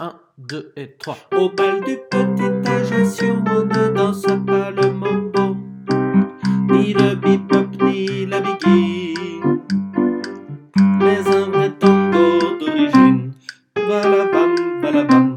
1, 2 et 3. Au bal du petit Ajaccio, on ne danse pas le mambo, ni le bebop, ni la biggie, mais un vrai tango d'origine. Balabam, balabam.